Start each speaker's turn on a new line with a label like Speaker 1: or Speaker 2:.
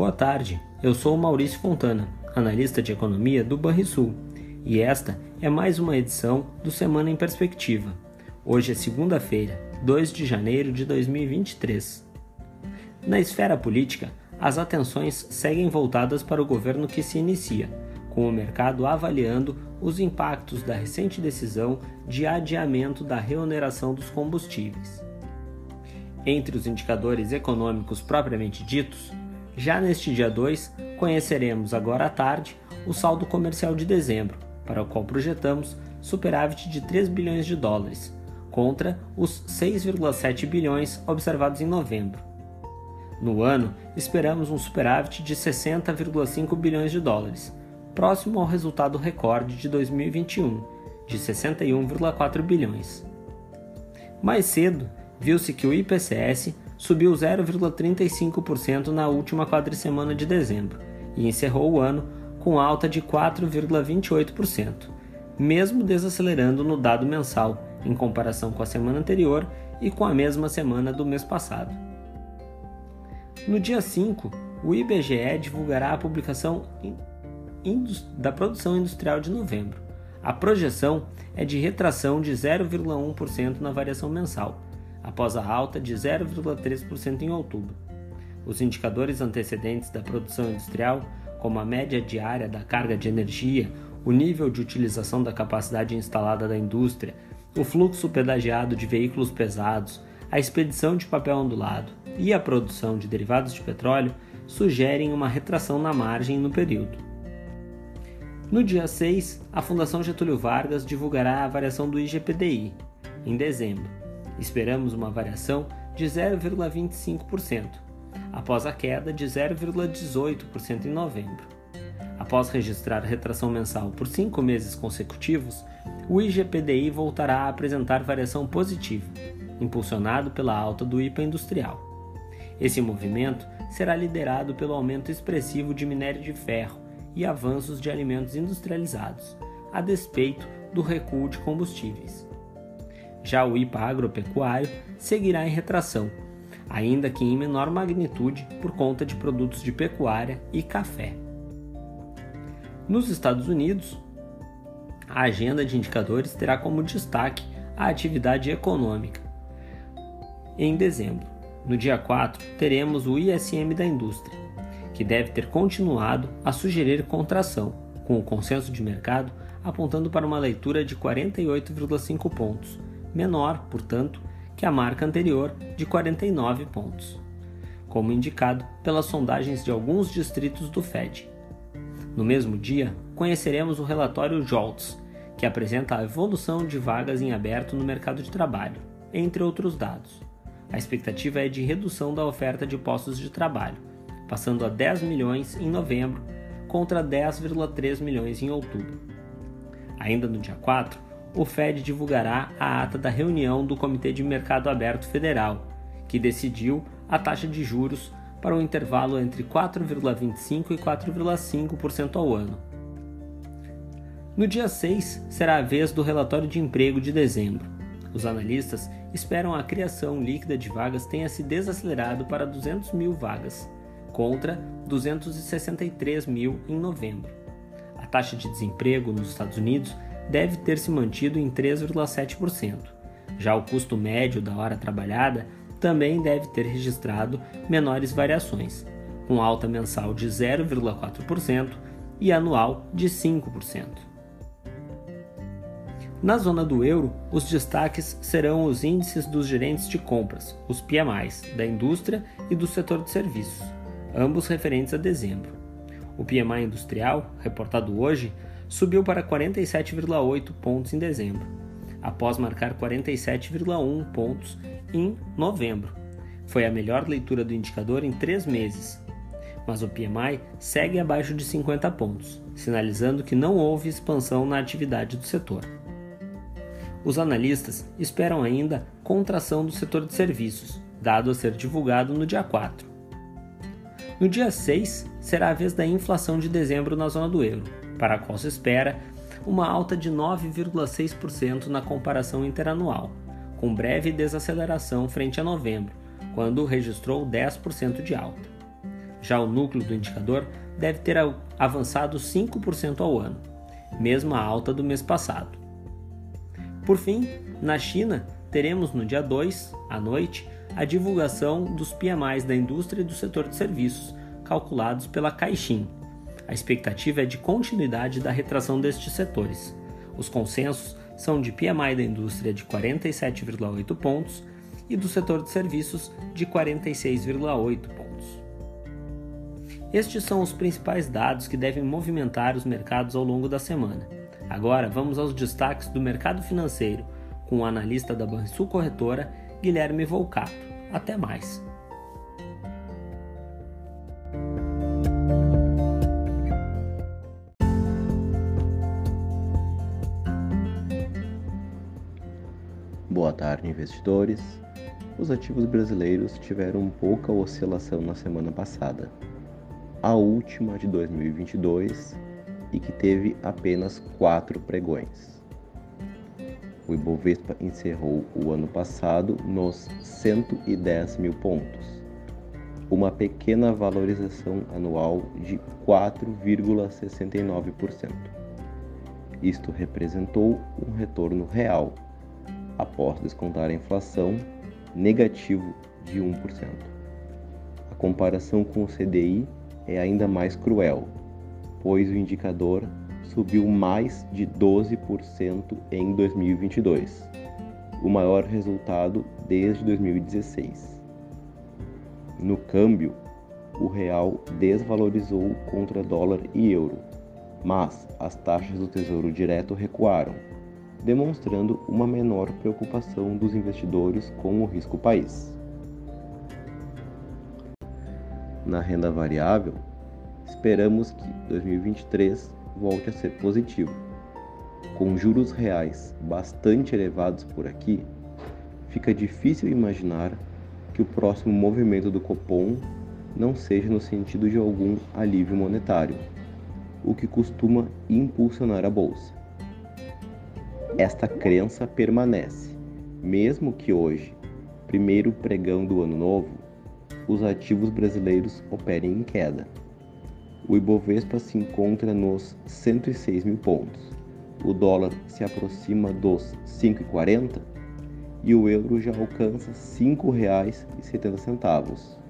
Speaker 1: Boa tarde, eu sou Maurício Fontana, analista de economia do Banrisul, e esta é mais uma edição do Semana em Perspectiva. Hoje é segunda-feira, 2 de janeiro de 2023. Na esfera política, as atenções seguem voltadas para o governo que se inicia, com o mercado avaliando os impactos da recente decisão de adiamento da reoneração dos combustíveis. Entre os indicadores econômicos propriamente ditos, já neste dia 2, conheceremos agora à tarde o saldo comercial de dezembro, para o qual projetamos superávit de 3 bilhões de dólares, contra os 6,7 bilhões observados em novembro. No ano, esperamos um superávit de 60,5 bilhões de dólares, próximo ao resultado recorde de 2021, de 61,4 bilhões. Mais cedo, viu-se que o IPCS subiu 0,35% na última quadricemana de dezembro e encerrou o ano com alta de 4,28%, mesmo desacelerando no dado mensal em comparação com a semana anterior e com a mesma semana do mês passado. No dia 5, o IBGE divulgará a publicação da produção industrial de novembro. A projeção é de retração de 0,1% na variação mensal, após a alta de 0,3% em outubro. Os indicadores antecedentes da produção industrial, como a média diária da carga de energia, o nível de utilização da capacidade instalada da indústria, o fluxo pedagiado de veículos pesados, a expedição de papel ondulado e a produção de derivados de petróleo, sugerem uma retração na margem no período. No dia 6, a Fundação Getúlio Vargas divulgará a variação do IGPDI, em dezembro. Esperamos uma variação de 0,25%, após a queda de 0,18% em novembro. Após registrar retração mensal por cinco meses consecutivos, o IGPDI voltará a apresentar variação positiva, impulsionado pela alta do IPA industrial. Esse movimento será liderado pelo aumento expressivo de minério de ferro e avanços de alimentos industrializados, a despeito do recuo de combustíveis. Já o IPA agropecuário seguirá em retração, ainda que em menor magnitude por conta de produtos de pecuária e café. Nos Estados Unidos, a agenda de indicadores terá como destaque a atividade econômica. Em dezembro, no dia 4, teremos o ISM da indústria, que deve ter continuado a sugerir contração, com o consenso de mercado apontando para uma leitura de 48,5 pontos, menor, portanto, que a marca anterior de 49 pontos, como indicado pelas sondagens de alguns distritos do Fed. No mesmo dia, conheceremos o relatório JOLTS, que apresenta a evolução de vagas em aberto no mercado de trabalho, entre outros dados. A expectativa é de redução da oferta de postos de trabalho, passando a 10 milhões em novembro contra 10,3 milhões em outubro. Ainda no dia 4, o Fed divulgará a ata da reunião do Comitê de Mercado Aberto Federal, que decidiu a taxa de juros para um intervalo entre 4,25% e 4,5% ao ano. No dia 6, será a vez do relatório de emprego de dezembro. Os analistas esperam a criação líquida de vagas tenha se desacelerado para 200 mil vagas, contra 263 mil em novembro. A taxa de desemprego nos Estados Unidos deve ter se mantido em 3,7%. Já o custo médio da hora trabalhada também deve ter registrado menores variações, com alta mensal de 0,4% e anual de 5%. Na zona do euro, os destaques serão os índices dos gerentes de compras, os PMIs, da indústria e do setor de serviços ambos referentes a dezembro. O PMI industrial, reportado hoje, subiu para 47,8 pontos em dezembro, após marcar 47,1 pontos em novembro. Foi a melhor leitura do indicador em três meses, mas o PMI segue abaixo de 50 pontos, sinalizando que não houve expansão na atividade do setor. Os analistas esperam ainda contração do setor de serviços, dado a ser divulgado no dia 4. No dia 6, será a vez da inflação de dezembro na zona do euro, para a qual se espera uma alta de 9,6% na comparação interanual, com breve desaceleração frente a novembro, quando registrou 10% de alta. Já o núcleo do indicador deve ter avançado 5% ao ano, mesmo a alta do mês passado. Por fim, na China, teremos no dia 2, à noite, a divulgação dos PMIs da indústria e do setor de serviços, calculados pela Caixin. A expectativa é de continuidade da retração destes setores. Os consensos são de PMI da indústria de 47,8 pontos e do setor de serviços de 46,8 pontos. Estes são os principais dados que devem movimentar os mercados ao longo da semana. Agora vamos aos destaques do mercado financeiro com o analista da Banrisul Corretora, Guilherme Volcato. Até mais!
Speaker 2: Boa tarde, investidores. Os ativos brasileiros tiveram pouca oscilação na semana passada, a última de 2022 e que teve apenas quatro pregões. O Ibovespa encerrou o ano passado nos 110 mil pontos, uma pequena valorização anual de 4,69%. Isto representou um retorno real, após descontar a inflação, negativo de 1%. A comparação com o CDI é ainda mais cruel, pois o indicador subiu mais de 12% em 2022, o maior resultado desde 2016. No câmbio, o real desvalorizou contra dólar e euro, mas as taxas do Tesouro Direto recuaram, demonstrando uma menor preocupação dos investidores com o risco país. Na renda variável, esperamos que 2023 volte a ser positivo. Com juros reais bastante elevados por aqui, fica difícil imaginar que o próximo movimento do Copom não seja no sentido de algum alívio monetário, o que costuma impulsionar a bolsa. Esta crença permanece, mesmo que hoje, primeiro pregão do ano novo, os ativos brasileiros operem em queda o Ibovespa se encontra nos 106 mil pontos, o dólar se aproxima dos 5,40 e o euro já alcança R$ 5,70.